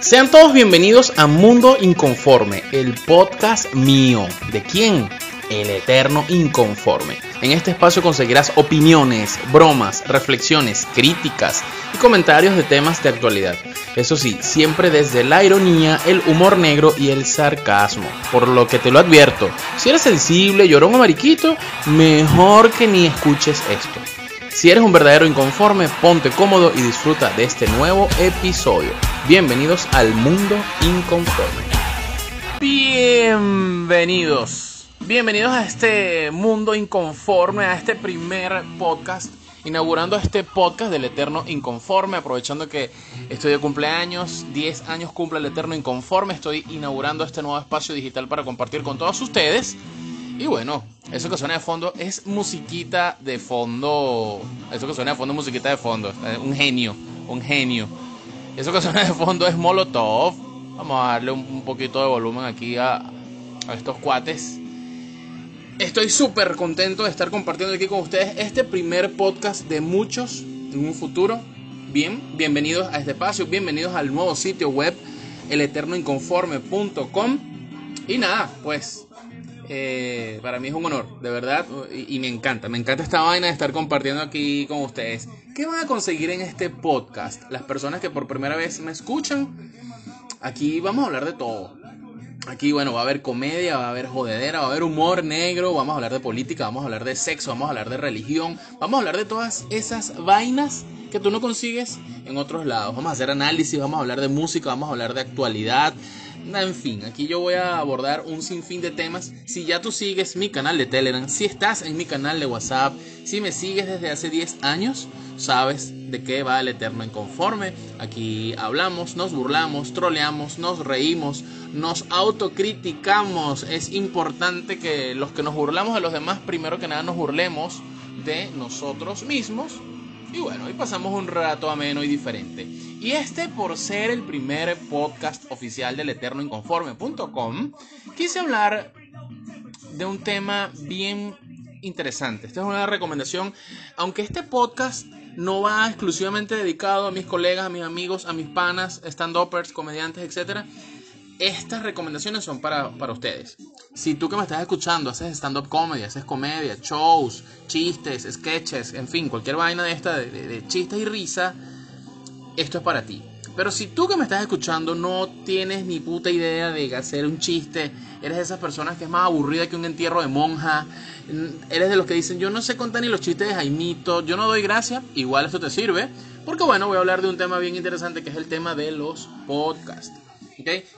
Sean todos bienvenidos a Mundo Inconforme, el podcast mío. ¿De quién? El Eterno Inconforme. En este espacio conseguirás opiniones, bromas, reflexiones, críticas y comentarios de temas de actualidad. Eso sí, siempre desde la ironía, el humor negro y el sarcasmo. Por lo que te lo advierto, si eres sensible, llorón o mariquito, mejor que ni escuches esto. Si eres un verdadero inconforme, ponte cómodo y disfruta de este nuevo episodio. Bienvenidos al mundo inconforme. Bienvenidos. Bienvenidos a este mundo inconforme, a este primer podcast, inaugurando este podcast del Eterno Inconforme, aprovechando que estoy de cumpleaños, 10 años cumple el Eterno Inconforme, estoy inaugurando este nuevo espacio digital para compartir con todos ustedes. Y bueno, eso que suena de fondo es musiquita de fondo, eso que suena de fondo es musiquita de fondo, un genio, un genio. Eso que suena de fondo es Molotov. Vamos a darle un poquito de volumen aquí a, estos cuates. Estoy súper contento de estar compartiendo aquí con ustedes este primer podcast de muchos en un futuro. Bien, bienvenidos a este espacio, bienvenidos al nuevo sitio web, eleternoinconforme.com. Y nada, pues eh, para mí es un honor, de verdad, y, y, me encanta, me encanta esta vaina de estar compartiendo aquí con ustedes. ¿Qué van a conseguir en este podcast? Las personas que por primera vez me escuchan, aquí vamos a hablar de todo Aquí, bueno, va a haber comedia, va a haber jodedera, va a haber humor negro, vamos a hablar de política, vamos a hablar de sexo, vamos a hablar de religión, vamos a hablar de todas esas vainas que tú no consigues en otros lados. Vamos a hacer análisis, vamos a hablar de música, vamos a hablar de actualidad. En fin, aquí yo voy a abordar un sinfín de temas. Si ya tú sigues mi canal de Telegram, si estás en mi canal de WhatsApp, si me sigues desde hace 10 años, sabes de qué va el Eterno Inconforme. Aquí hablamos, nos burlamos, troleamos, nos reímos, nos autocriticamos. Es importante que los que nos burlamos de los demás, primero que nada nos burlemos de nosotros mismos. Y bueno, hoy pasamos un rato ameno y diferente. Y este, por ser el primer podcast oficial del eternoinconforme.com, quise hablar de un tema bien interesante. Esta es una recomendación, aunque este podcast no va exclusivamente dedicado a mis colegas, a mis amigos, a mis panas, stand-uppers, comediantes, etc estas recomendaciones son para, ustedes. Si tú que me estás escuchando haces stand-up comedy, haces comedia, shows, chistes, sketches, en fin, cualquier vaina de esta, de chistes y risa, esto es para ti. Pero si tú que me estás escuchando no tienes ni puta idea de hacer un chiste, eres de esas personas que es más aburrida que un entierro de monja, eres de los que dicen yo no sé contar ni los chistes de Jaimito, yo no doy gracia, igual esto te sirve, porque bueno, voy a hablar de un tema bien interesante que es el tema de los podcasts.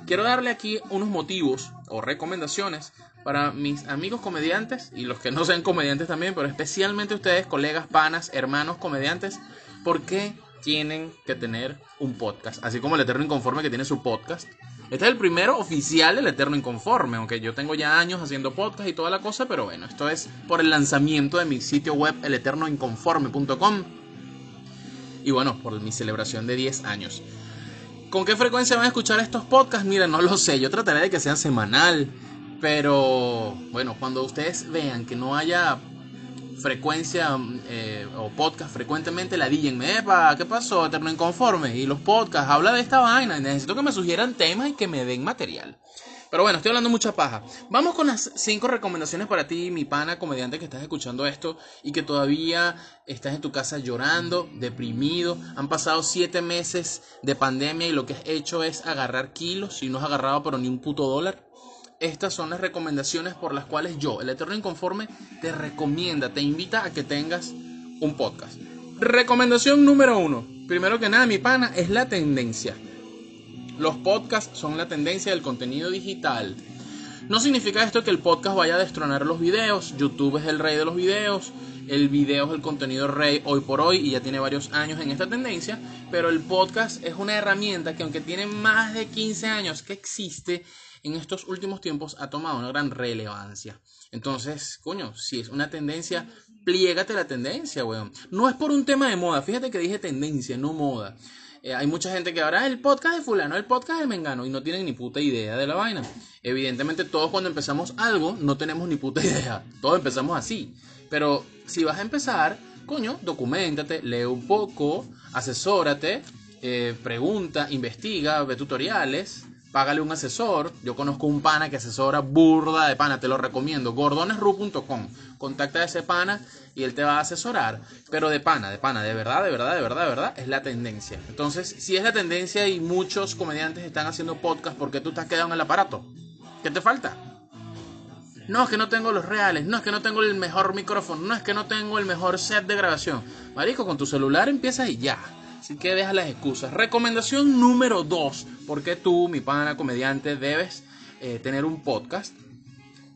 Quiero darle aquí unos motivos o recomendaciones para mis amigos comediantes y los que no sean comediantes también, pero especialmente ustedes, colegas, panas, hermanos comediantes, ¿por qué tienen que tener un podcast? Así como el Eterno Inconforme que tiene su podcast. Este es el primero oficial del Eterno Inconforme, aunque yo tengo ya años haciendo podcast y toda la cosa, pero bueno, esto es por el lanzamiento de mi sitio web, eleternoinconforme.com. Y bueno, por mi celebración de 10 años. ¿Con qué frecuencia van a escuchar estos podcasts? Mira, no lo sé. Yo trataré de que sean semanal. Pero bueno, cuando ustedes vean que no haya frecuencia eh, o podcast frecuentemente, la díganme, epa, ¿qué pasó? Eterno Inconforme. Y los podcasts, habla de esta vaina. Necesito que me sugieran temas y que me den material. Pero bueno, estoy hablando mucha paja. Vamos con las cinco recomendaciones para ti, mi pana comediante que estás escuchando esto y que todavía estás en tu casa llorando, deprimido. Han pasado siete meses de pandemia y lo que has hecho es agarrar kilos y no has agarrado pero ni un puto dólar. Estas son las recomendaciones por las cuales yo, el Eterno Inconforme, te recomienda, te invita a que tengas un podcast. Recomendación número uno. Primero que nada, mi pana, es la tendencia. Los podcasts son la tendencia del contenido digital. No significa esto que el podcast vaya a destronar los videos. YouTube es el rey de los videos. El video es el contenido rey hoy por hoy y ya tiene varios años en esta tendencia. Pero el podcast es una herramienta que aunque tiene más de 15 años que existe, en estos últimos tiempos ha tomado una gran relevancia. Entonces, coño, si es una tendencia, pliégate la tendencia, weón. No es por un tema de moda. Fíjate que dije tendencia, no moda. Eh, hay mucha gente que ahora el podcast de fulano, el podcast de Mengano y no tienen ni puta idea de la vaina. Evidentemente todos cuando empezamos algo no tenemos ni puta idea. Todos empezamos así. Pero si vas a empezar, coño, documentate, lee un poco, asesórate eh, pregunta, investiga, ve tutoriales, págale un asesor. Yo conozco un pana que asesora burda de pana, te lo recomiendo, gordonesru.com. Contacta a ese pana y él te va a asesorar, pero de pana, de pana, de verdad, de verdad, de verdad, de verdad, es la tendencia. Entonces, si es la tendencia y muchos comediantes están haciendo podcast, ¿por qué tú has quedado en el aparato? ¿Qué te falta? No, es que no tengo los reales, no es que no tengo el mejor micrófono, no es que no tengo el mejor set de grabación. Marico, con tu celular empiezas y ya. Así que deja las excusas. Recomendación número 2. ¿Por qué tú, mi pana comediante, debes eh, tener un podcast?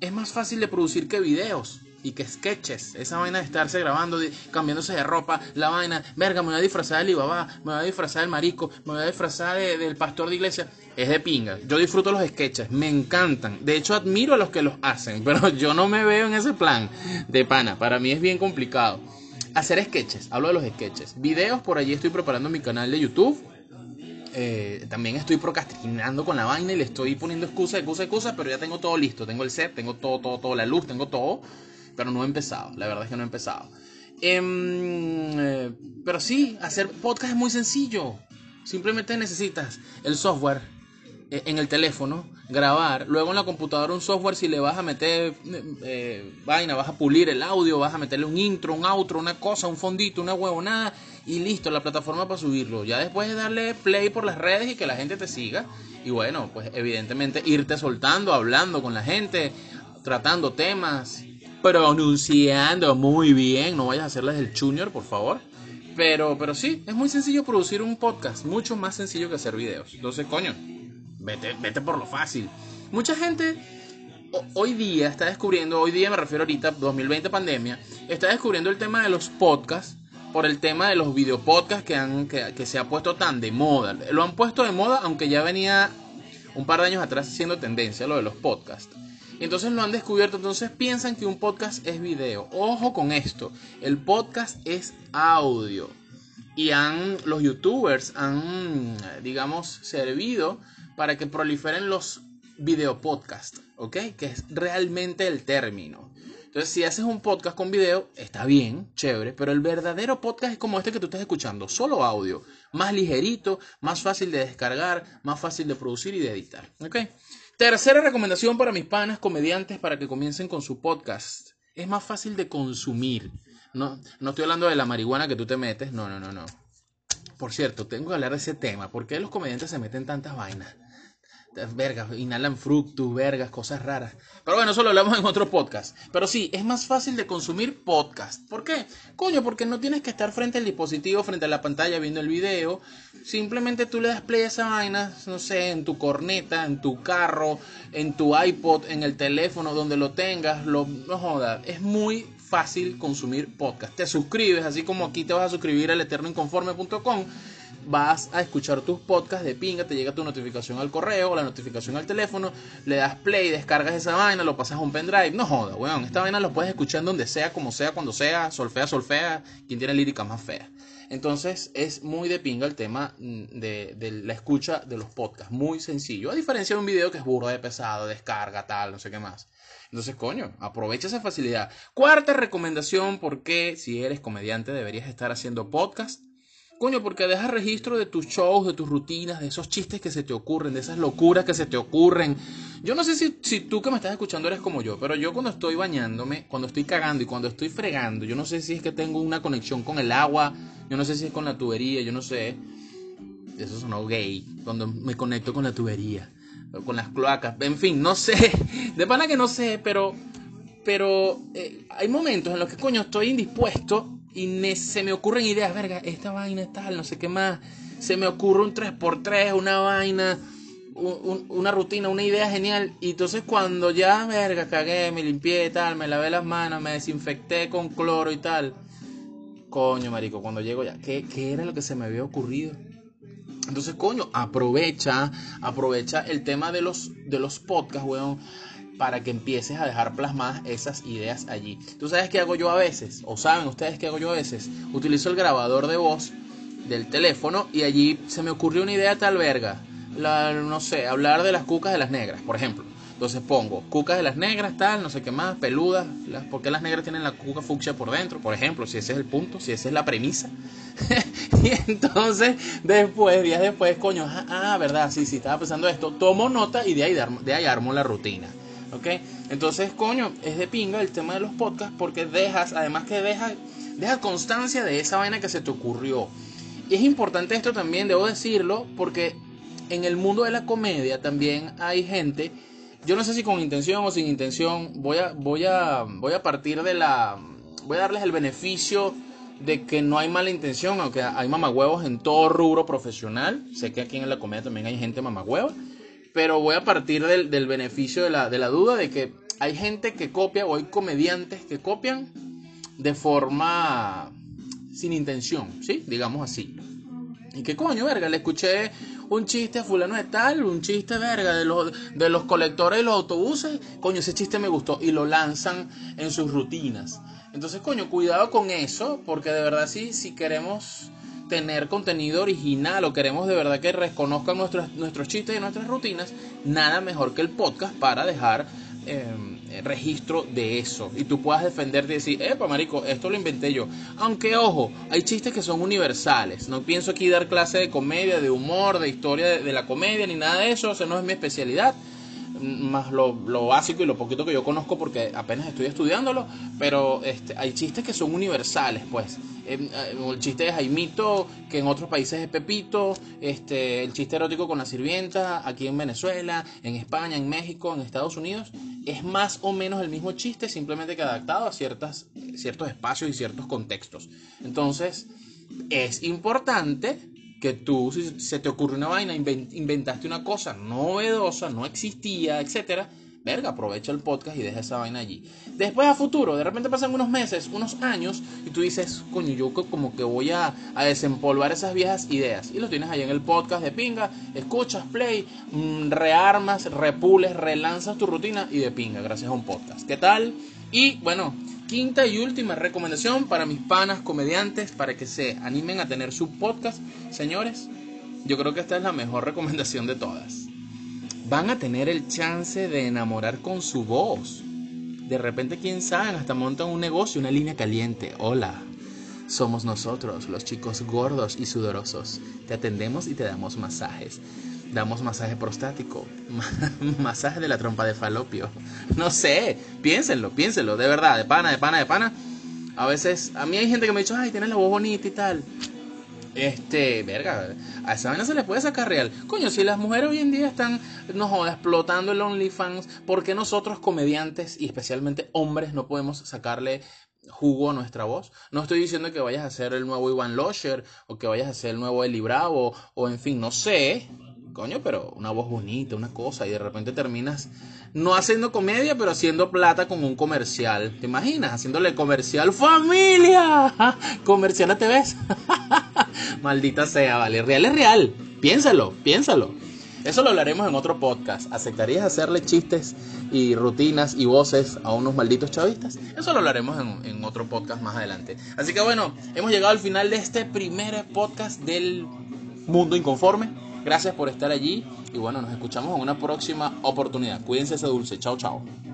Es más fácil de producir que videos y que sketches. Esa vaina de estarse grabando, cambiándose de ropa, la vaina, verga, me voy a disfrazar del Ibabá, me voy a disfrazar del marico, me voy a disfrazar del pastor de iglesia. Es de pinga. Yo disfruto los sketches, me encantan. De hecho, admiro a los que los hacen, pero yo no me veo en ese plan de pana. Para mí es bien complicado. Hacer sketches, hablo de los sketches. Videos, por allí estoy preparando mi canal de YouTube. Eh, también estoy procrastinando con la vaina y le estoy poniendo excusa, excusa, excusa, pero ya tengo todo listo. Tengo el set, tengo todo, todo, todo, la luz, tengo todo pero no he empezado. La verdad es que no he empezado. Em, eh, pero sí, hacer podcast es muy sencillo. Simplemente necesitas el software en el teléfono, grabar, luego en la computadora un software si le vas a meter eh, vaina, vas a pulir el audio, vas a meterle un intro, un outro, una cosa, un fondito, una huevonada y listo, la plataforma para subirlo. Ya después de darle play por las redes y que la gente te siga y bueno, pues evidentemente irte soltando, hablando con la gente, tratando temas, pronunciando muy bien. No vayas a hacerles el junior, por favor. Pero, pero sí, es muy sencillo producir un podcast. Mucho más sencillo que hacer videos. Entonces, coño, vete, vete por lo fácil. Mucha gente hoy día está descubriendo, hoy día me refiero ahorita, 2020 pandemia, está descubriendo el tema de los podcasts por el tema de los videopodcasts que, han, que, que se ha puesto tan de moda. Lo han puesto de moda, aunque ya venía un par de años atrás siendo tendencia lo de los podcasts. Entonces lo han descubierto, entonces piensan que un podcast es video. Ojo con esto, el podcast es audio. Y han, los youtubers han, digamos, servido para que proliferen los videopodcasts, ¿ok? Que es realmente el término. Entonces, si haces un podcast con video, está bien, chévere, pero el verdadero podcast es como este que tú estás escuchando, solo audio, más ligerito, más fácil de descargar, más fácil de producir y de editar, ¿ok? Tercera recomendación para mis panas comediantes para que comiencen con su podcast. Es más fácil de consumir. No, no estoy hablando de la marihuana que tú te metes. No, no, no, no. Por cierto, tengo que hablar de ese tema. ¿Por qué los comediantes se meten tantas vainas? Vergas, inhalan fructus, vergas, cosas raras. Pero bueno, eso lo hablamos en otro podcast. Pero sí, es más fácil de consumir podcast. ¿Por qué? Coño, porque no tienes que estar frente al dispositivo, frente a la pantalla viendo el video. Simplemente tú le das play a esa vaina, no sé, en tu corneta, en tu carro, en tu iPod, en el teléfono, donde lo tengas. Lo, no jodas, es muy fácil consumir podcast. Te suscribes, así como aquí te vas a suscribir al eternoinconforme.com vas a escuchar tus podcasts de pinga, te llega tu notificación al correo la notificación al teléfono, le das play, descargas esa vaina, lo pasas a un pendrive. No joda, weón. Esta vaina lo puedes escuchar donde sea, como sea, cuando sea, solfea, solfea, quien tiene lírica más fea. Entonces es muy de pinga el tema mm, de, la escucha de los podcasts. Muy sencillo. A diferencia de un video que es burro de pesado, descarga, tal, no sé qué más. Entonces, coño, aprovecha esa facilidad. Cuarta recomendación, porque si eres comediante deberías estar haciendo podcast Coño, porque dejas registro de tus shows, de tus rutinas, de esos chistes que se te ocurren, de esas locuras que se te ocurren. Yo no sé si, si tú que me estás escuchando eres como yo, pero yo cuando estoy bañándome, cuando estoy cagando y cuando estoy fregando, yo no sé si es que tengo una conexión con el agua, yo no sé si es con la tubería, yo no sé. Eso sonó gay, cuando me conecto con la tubería, con las cloacas, en fin, no sé. De pana que no sé, pero, pero eh, hay momentos en los que, coño, estoy indispuesto y se me ocurren ideas, verga, esta vaina es tal, no sé qué más. Se me ocurre un 3x3, una vaina, una rutina, una idea genial. Y entonces cuando ya, verga, cagué, me limpié y tal, me lavé las manos, me desinfecté con cloro y tal. Coño, marico, cuando llego ya, ¿qué, qué era lo que se me había ocurrido? Entonces, coño, aprovecha, aprovecha el tema de los, de los podcasts, weón para que empieces a dejar plasmadas esas ideas allí. ¿Tú sabes qué hago yo a veces? ¿O saben ustedes qué hago yo a veces? Utilizo el grabador de voz del teléfono y allí se me ocurrió una idea tal verga. No sé, hablar de las cucas de las negras, por ejemplo. Entonces pongo cucas de las negras, tal, no sé qué más, peludas. Las, ¿Por qué las negras tienen la cuca fucsia por dentro? Por ejemplo, si ese es el punto, si esa es la premisa. y entonces, después, días después, coño, ah, ah, verdad, sí, sí, estaba pensando esto. Tomo nota y de ahí, de ahí armo la rutina. ¿Ok? Entonces, coño, es de pinga el tema de los podcasts porque dejas, además que dejas, dejas constancia de esa vaina que se te ocurrió. Y es importante esto también, debo decirlo, porque en el mundo de la comedia también hay gente yo no sé si con intención o sin intención, voy a, voy a, voy a partir de la, voy a darles el beneficio de que no hay mala intención, aunque hay mamagüevos en todo rubro profesional. Sé que aquí en la comedia también hay gente mamagüeva, pero voy a partir del, del beneficio de la, de la duda de que hay gente que copia o hay comediantes que copian de forma sin intención, ¿sí? Digamos así. ¿Y qué coño, verga? Le escuché un chiste a fulano de tal, un chiste verga de los, de los colectores de los autobuses, coño, ese chiste me gustó y lo lanzan en sus rutinas. Entonces, coño, cuidado con eso, porque de verdad sí, si queremos tener contenido original o queremos de verdad que reconozcan nuestros, nuestros chistes y nuestras rutinas, nada mejor que el podcast para dejar eh, registro de eso y tú puedas defenderte y decir, epa, marico, esto lo inventé yo. Aunque, ojo, hay chistes que son universales. No pienso aquí dar clase de comedia, de humor, de historia de, la comedia, ni nada de eso. O no es mi especialidad más lo, básico y lo poquito que yo conozco porque apenas estoy estudiándolo, pero este, hay chistes que son universales, pues. Em, eh, el chiste de Jaimito, que en otros países es Pepito, este, el chiste erótico con la sirvienta, aquí en Venezuela, en España, en México, en Estados Unidos, es más o menos el mismo chiste, simplemente que adaptado a ciertas, ciertos espacios y ciertos contextos. Entonces, es importante que tú, si se te ocurre una vaina, inventaste una cosa novedosa, no existía, etcétera, verga, aprovecha el podcast y deja esa vaina allí. Después a futuro, de repente pasan unos meses, unos años, y tú dices, coño, yo como que voy a, desempolvar esas viejas ideas. Y lo tienes ahí en el podcast de pinga, escuchas, play, mm, rearmas, repules, relanzas tu rutina y de pinga, gracias a un podcast. ¿Qué tal? Y bueno, quinta y última recomendación para mis panas comediantes para que se animen a tener su podcast. Señores, yo creo que esta es la mejor recomendación de todas. Van a tener el chance de enamorar con su voz. De repente, quién sabe, hasta montan un negocio, una línea caliente. Hola, somos nosotros, los chicos gordos y sudorosos. Te atendemos y te damos masajes damos masaje prostático, masaje de la trompa de falopio. No sé, piénsenlo, piénsenlo, de verdad, de pana, de pana, de pana. A veces, a mí hay gente que me ha ay, tienes la voz bonita y tal. Este, verga, a esa vaina se le puede sacar real. Coño, si las mujeres hoy en día están, no jodas, explotando el OnlyFans, ¿por qué nosotros comediantes y especialmente hombres no podemos sacarle jugo a nuestra voz? No estoy diciendo que vayas a ser el nuevo Ivan Losher o que vayas a ser el nuevo Eli Bravo o en fin, no sé, coño, pero una voz bonita, una cosa, y de repente terminas no haciendo comedia, pero haciendo plata con un comercial. ¿Te imaginas? Haciéndole comercial familia. Comercial a TV. Maldita sea, vale. Real es real. Piénsalo, piénsalo. Eso lo hablaremos en otro podcast. ¿Aceptarías hacerle chistes y rutinas y voces a unos malditos chavistas? Eso lo hablaremos en, en, otro podcast más adelante. Así que bueno, hemos llegado al final de este primer podcast del mundo inconforme. Gracias por estar allí y bueno, nos escuchamos en una próxima oportunidad. Cuídense ese dulce. Chao, chao.